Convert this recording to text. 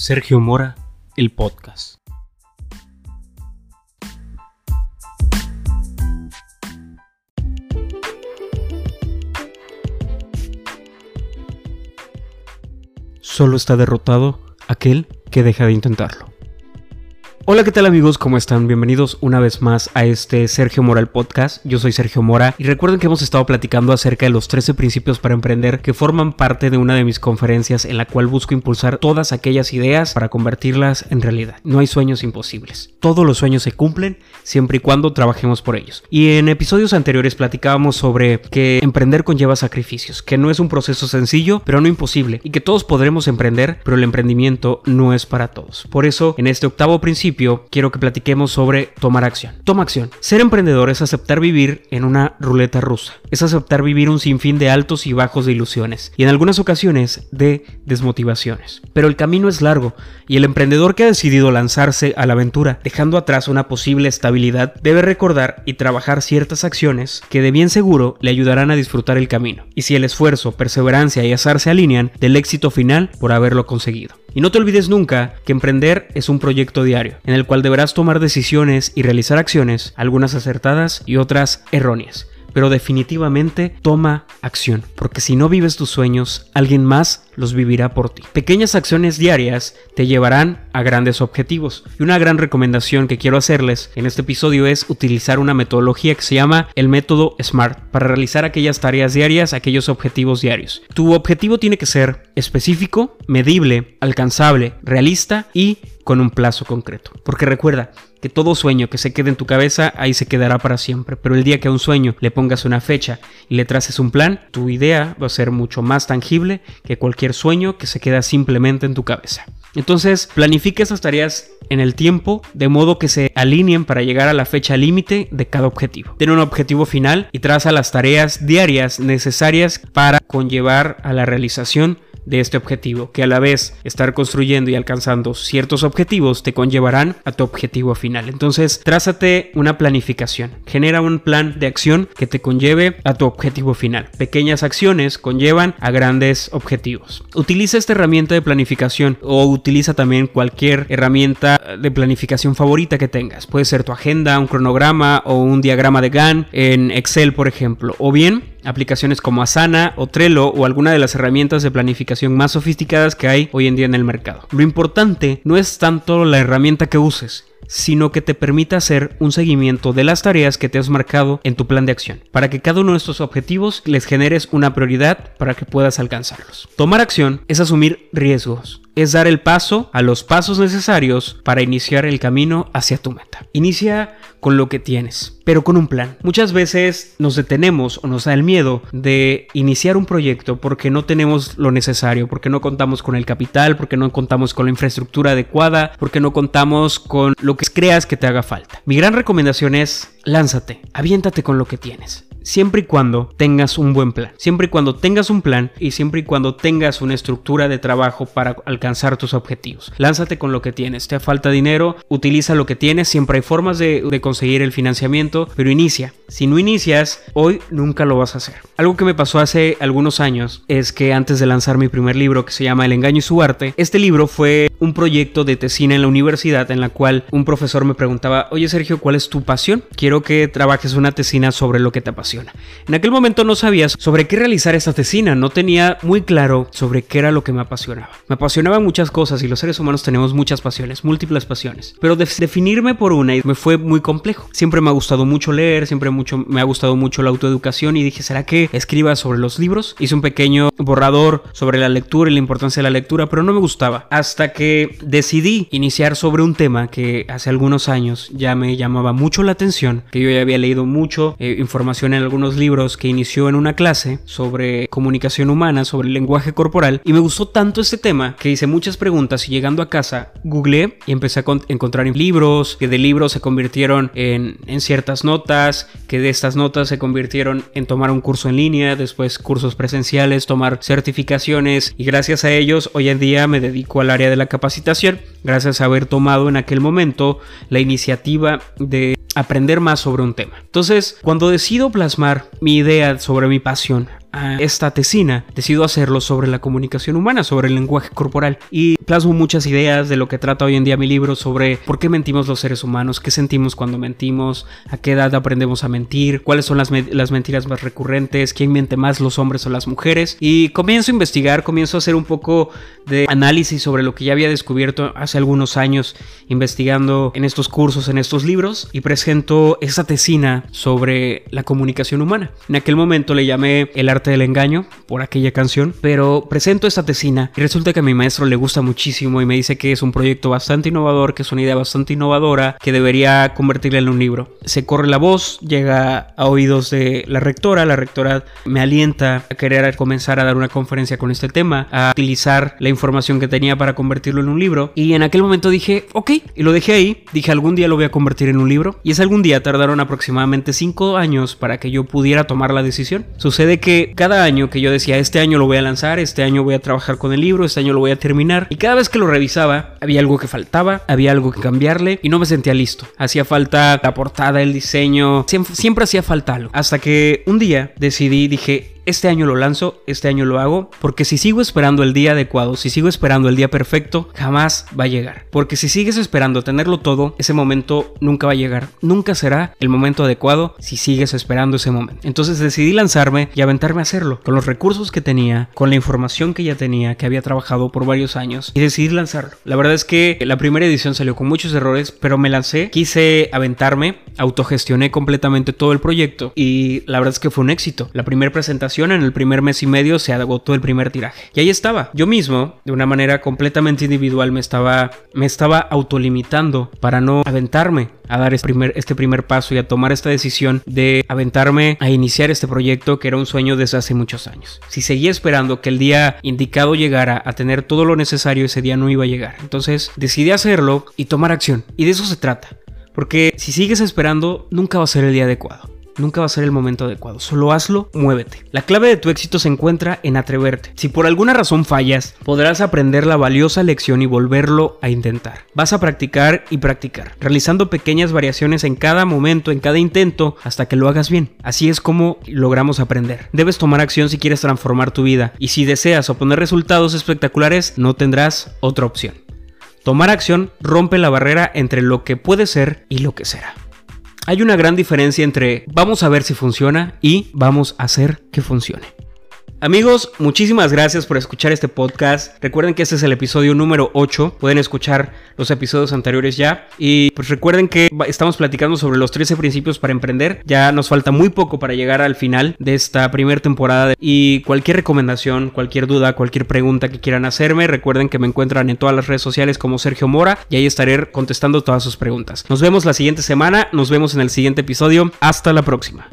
Sergio Mora, el podcast. Solo está derrotado aquel que deja de intentarlo. Hola, ¿qué tal amigos? ¿Cómo están? Bienvenidos una vez más a este Sergio Mora el podcast. Yo soy Sergio Mora y recuerden que hemos estado platicando acerca de los 13 principios para emprender que forman parte de una de mis conferencias en la cual busco impulsar todas aquellas ideas para convertirlas en realidad. No hay sueños imposibles. Todos los sueños se cumplen siempre y cuando trabajemos por ellos. Y en episodios anteriores platicábamos sobre que emprender conlleva sacrificios, que no es un proceso sencillo, pero no imposible, y que todos podremos emprender, pero el emprendimiento no es para todos. Por eso, en este octavo principio, quiero que platiquemos sobre tomar acción. Toma acción. Ser emprendedor es aceptar vivir en una ruleta rusa. Es aceptar vivir un sinfín de altos y bajos de ilusiones y en algunas ocasiones de desmotivaciones. Pero el camino es largo y el emprendedor que ha decidido lanzarse a la aventura, dejando atrás una posible estabilidad, debe recordar y trabajar ciertas acciones que de bien seguro le ayudarán a disfrutar el camino. Y si el esfuerzo, perseverancia y azar se alinean, del éxito final por haberlo conseguido. Y no te olvides nunca que emprender es un proyecto diario, en el cual deberás tomar decisiones y realizar acciones, algunas acertadas y otras erróneas pero definitivamente toma acción, porque si no vives tus sueños, alguien más los vivirá por ti. Pequeñas acciones diarias te llevarán a grandes objetivos. Y una gran recomendación que quiero hacerles en este episodio es utilizar una metodología que se llama el método SMART para realizar aquellas tareas diarias, aquellos objetivos diarios. Tu objetivo tiene que ser específico, medible, alcanzable, realista y con un plazo concreto. Porque recuerda, que todo sueño que se quede en tu cabeza ahí se quedará para siempre, pero el día que a un sueño le pongas una fecha y le traces un plan, tu idea va a ser mucho más tangible que cualquier sueño que se queda simplemente en tu cabeza. Entonces, planifica esas tareas en el tiempo de modo que se alineen para llegar a la fecha límite de cada objetivo. Ten un objetivo final y traza las tareas diarias necesarias para conllevar a la realización de este objetivo, que a la vez estar construyendo y alcanzando ciertos objetivos te conllevarán a tu objetivo final. Entonces, trázate una planificación, genera un plan de acción que te conlleve a tu objetivo final. Pequeñas acciones conllevan a grandes objetivos. Utiliza esta herramienta de planificación o utiliza también cualquier herramienta de planificación favorita que tengas. Puede ser tu agenda, un cronograma o un diagrama de Gantt en Excel, por ejemplo. O bien aplicaciones como Asana o Trello o alguna de las herramientas de planificación más sofisticadas que hay hoy en día en el mercado. Lo importante no es tanto la herramienta que uses, sino que te permita hacer un seguimiento de las tareas que te has marcado en tu plan de acción, para que cada uno de estos objetivos les generes una prioridad para que puedas alcanzarlos. Tomar acción es asumir riesgos, es dar el paso a los pasos necesarios para iniciar el camino hacia tu meta. Inicia con lo que tienes, pero con un plan. Muchas veces nos detenemos o nos da el miedo de iniciar un proyecto porque no tenemos lo necesario, porque no contamos con el capital, porque no contamos con la infraestructura adecuada, porque no contamos con lo que creas que te haga falta. Mi gran recomendación es lánzate, aviéntate con lo que tienes siempre y cuando tengas un buen plan. Siempre y cuando tengas un plan y siempre y cuando tengas una estructura de trabajo para alcanzar tus objetivos. Lánzate con lo que tienes. Te falta dinero, utiliza lo que tienes. Siempre hay formas de, conseguir el financiamiento, pero inicia. Si no inicias, hoy nunca lo vas a hacer. Algo que me pasó hace algunos años es que antes de lanzar mi primer libro que se llama El engaño y su arte, este libro fue un proyecto de tesina en la universidad en la cual un profesor me preguntaba, oye Sergio, ¿cuál es tu pasión? Quiero que trabajes una tesina sobre lo que te apasiona. En aquel momento no sabía sobre qué realizar esta tesina, no tenía muy claro sobre qué era lo que me apasionaba. Me apasionaban muchas cosas y los seres humanos tenemos muchas pasiones, múltiples pasiones, pero definirme por una me fue muy complejo. Siempre me ha gustado mucho leer, siempre mucho, me ha gustado mucho la autoeducación y dije, ¿será que escriba sobre los libros? Hice un pequeño borrador sobre la lectura y la importancia de la lectura, pero no me gustaba. Hasta que decidí iniciar sobre un tema que hace algunos años ya me llamaba mucho la atención, que yo ya había leído mucho eh, información en algunos libros que inició en una clase sobre comunicación humana, sobre lenguaje corporal, y me gustó tanto este tema que hice muchas preguntas y llegando a casa googleé y empecé a encontrar libros, que de libros se convirtieron en, en ciertas notas, que de estas notas se convirtieron en tomar un curso en línea, después cursos presenciales, tomar certificaciones y gracias a ellos hoy en día me dedico al área de la capacitación, gracias a haber tomado en aquel momento la iniciativa de aprender más sobre un tema. Entonces, cuando decido plasmar mi idea sobre mi pasión a esta tesina, decido hacerlo sobre la comunicación humana, sobre el lenguaje corporal. Y plasmo muchas ideas de lo que trata hoy en día mi libro sobre por qué mentimos los seres humanos, qué sentimos cuando mentimos, a qué edad aprendemos a mentir, cuáles son las, las mentiras más recurrentes, quién miente más, los hombres o las mujeres. Y comienzo a investigar, comienzo a hacer un poco de análisis sobre lo que ya había descubierto hace algunos años investigando en estos cursos, en estos libros, y presento esa tesina sobre la comunicación humana. En aquel momento le llamé El arte del engaño por aquella canción, pero presento esta tesina y resulta que a mi maestro le gusta muchísimo y me dice que es un proyecto bastante innovador, que es una idea bastante innovadora, que debería convertirla en un libro. Se corre la voz, llega a oídos de la rectora, la rectora me alienta a querer comenzar a dar una conferencia con este tema, a utilizar la información que tenía para convertirlo en un libro y en aquel momento dije, ok, y lo dejé ahí, dije algún día lo voy a convertir en un libro y ese algún día tardaron aproximadamente 5 años para que yo pudiera tomar la decisión. Sucede que cada año que yo decía, este año lo voy a lanzar, este año voy a trabajar con el libro, este año lo voy a terminar y cada vez que lo revisaba había algo que faltaba, había algo que cambiarle y no me sentía listo. Hacía falta la portada, el diseño, siempre, siempre hacía falta algo. Hasta que un día decidí, dije, este año lo lanzo, este año lo hago, porque si sigo esperando el día adecuado, si sigo esperando el día perfecto, jamás va a llegar. Porque si sigues esperando tenerlo todo, ese momento nunca va a llegar. Nunca será el momento adecuado si sigues esperando ese momento. Entonces decidí lanzarme y aventarme a hacerlo, con los recursos que tenía, con la información que ya tenía, que había trabajado por varios años, y decidí lanzarlo. La verdad es que la primera edición salió con muchos errores, pero me lancé, quise aventarme, autogestioné completamente todo el proyecto y la verdad es que fue un éxito. La primera presentación en el primer mes y medio se agotó el primer tiraje. Y ahí estaba. Yo mismo, de una manera completamente individual, me estaba, me estaba autolimitando para no aventarme a dar este primer, este primer paso y a tomar esta decisión de aventarme a iniciar este proyecto que era un sueño desde hace muchos años. Si seguía esperando que el día indicado llegara a tener todo lo necesario, ese día no iba a llegar. Entonces decidí hacerlo y tomar acción. Y de eso se trata. Porque si sigues esperando, nunca va a ser el día adecuado nunca va a ser el momento adecuado. Solo hazlo, muévete. La clave de tu éxito se encuentra en atreverte. Si por alguna razón fallas, podrás aprender la valiosa lección y volverlo a intentar. Vas a practicar y practicar, realizando pequeñas variaciones en cada momento, en cada intento, hasta que lo hagas bien. Así es como logramos aprender. Debes tomar acción si quieres transformar tu vida y si deseas obtener resultados espectaculares, no tendrás otra opción. Tomar acción rompe la barrera entre lo que puede ser y lo que será. Hay una gran diferencia entre vamos a ver si funciona y vamos a hacer que funcione. Amigos, muchísimas gracias por escuchar este podcast. Recuerden que este es el episodio número 8. Pueden escuchar los episodios anteriores ya. Y pues recuerden que estamos platicando sobre los 13 principios para emprender. Ya nos falta muy poco para llegar al final de esta primera temporada. Y cualquier recomendación, cualquier duda, cualquier pregunta que quieran hacerme, recuerden que me encuentran en todas las redes sociales como Sergio Mora y ahí estaré contestando todas sus preguntas. Nos vemos la siguiente semana. Nos vemos en el siguiente episodio. Hasta la próxima.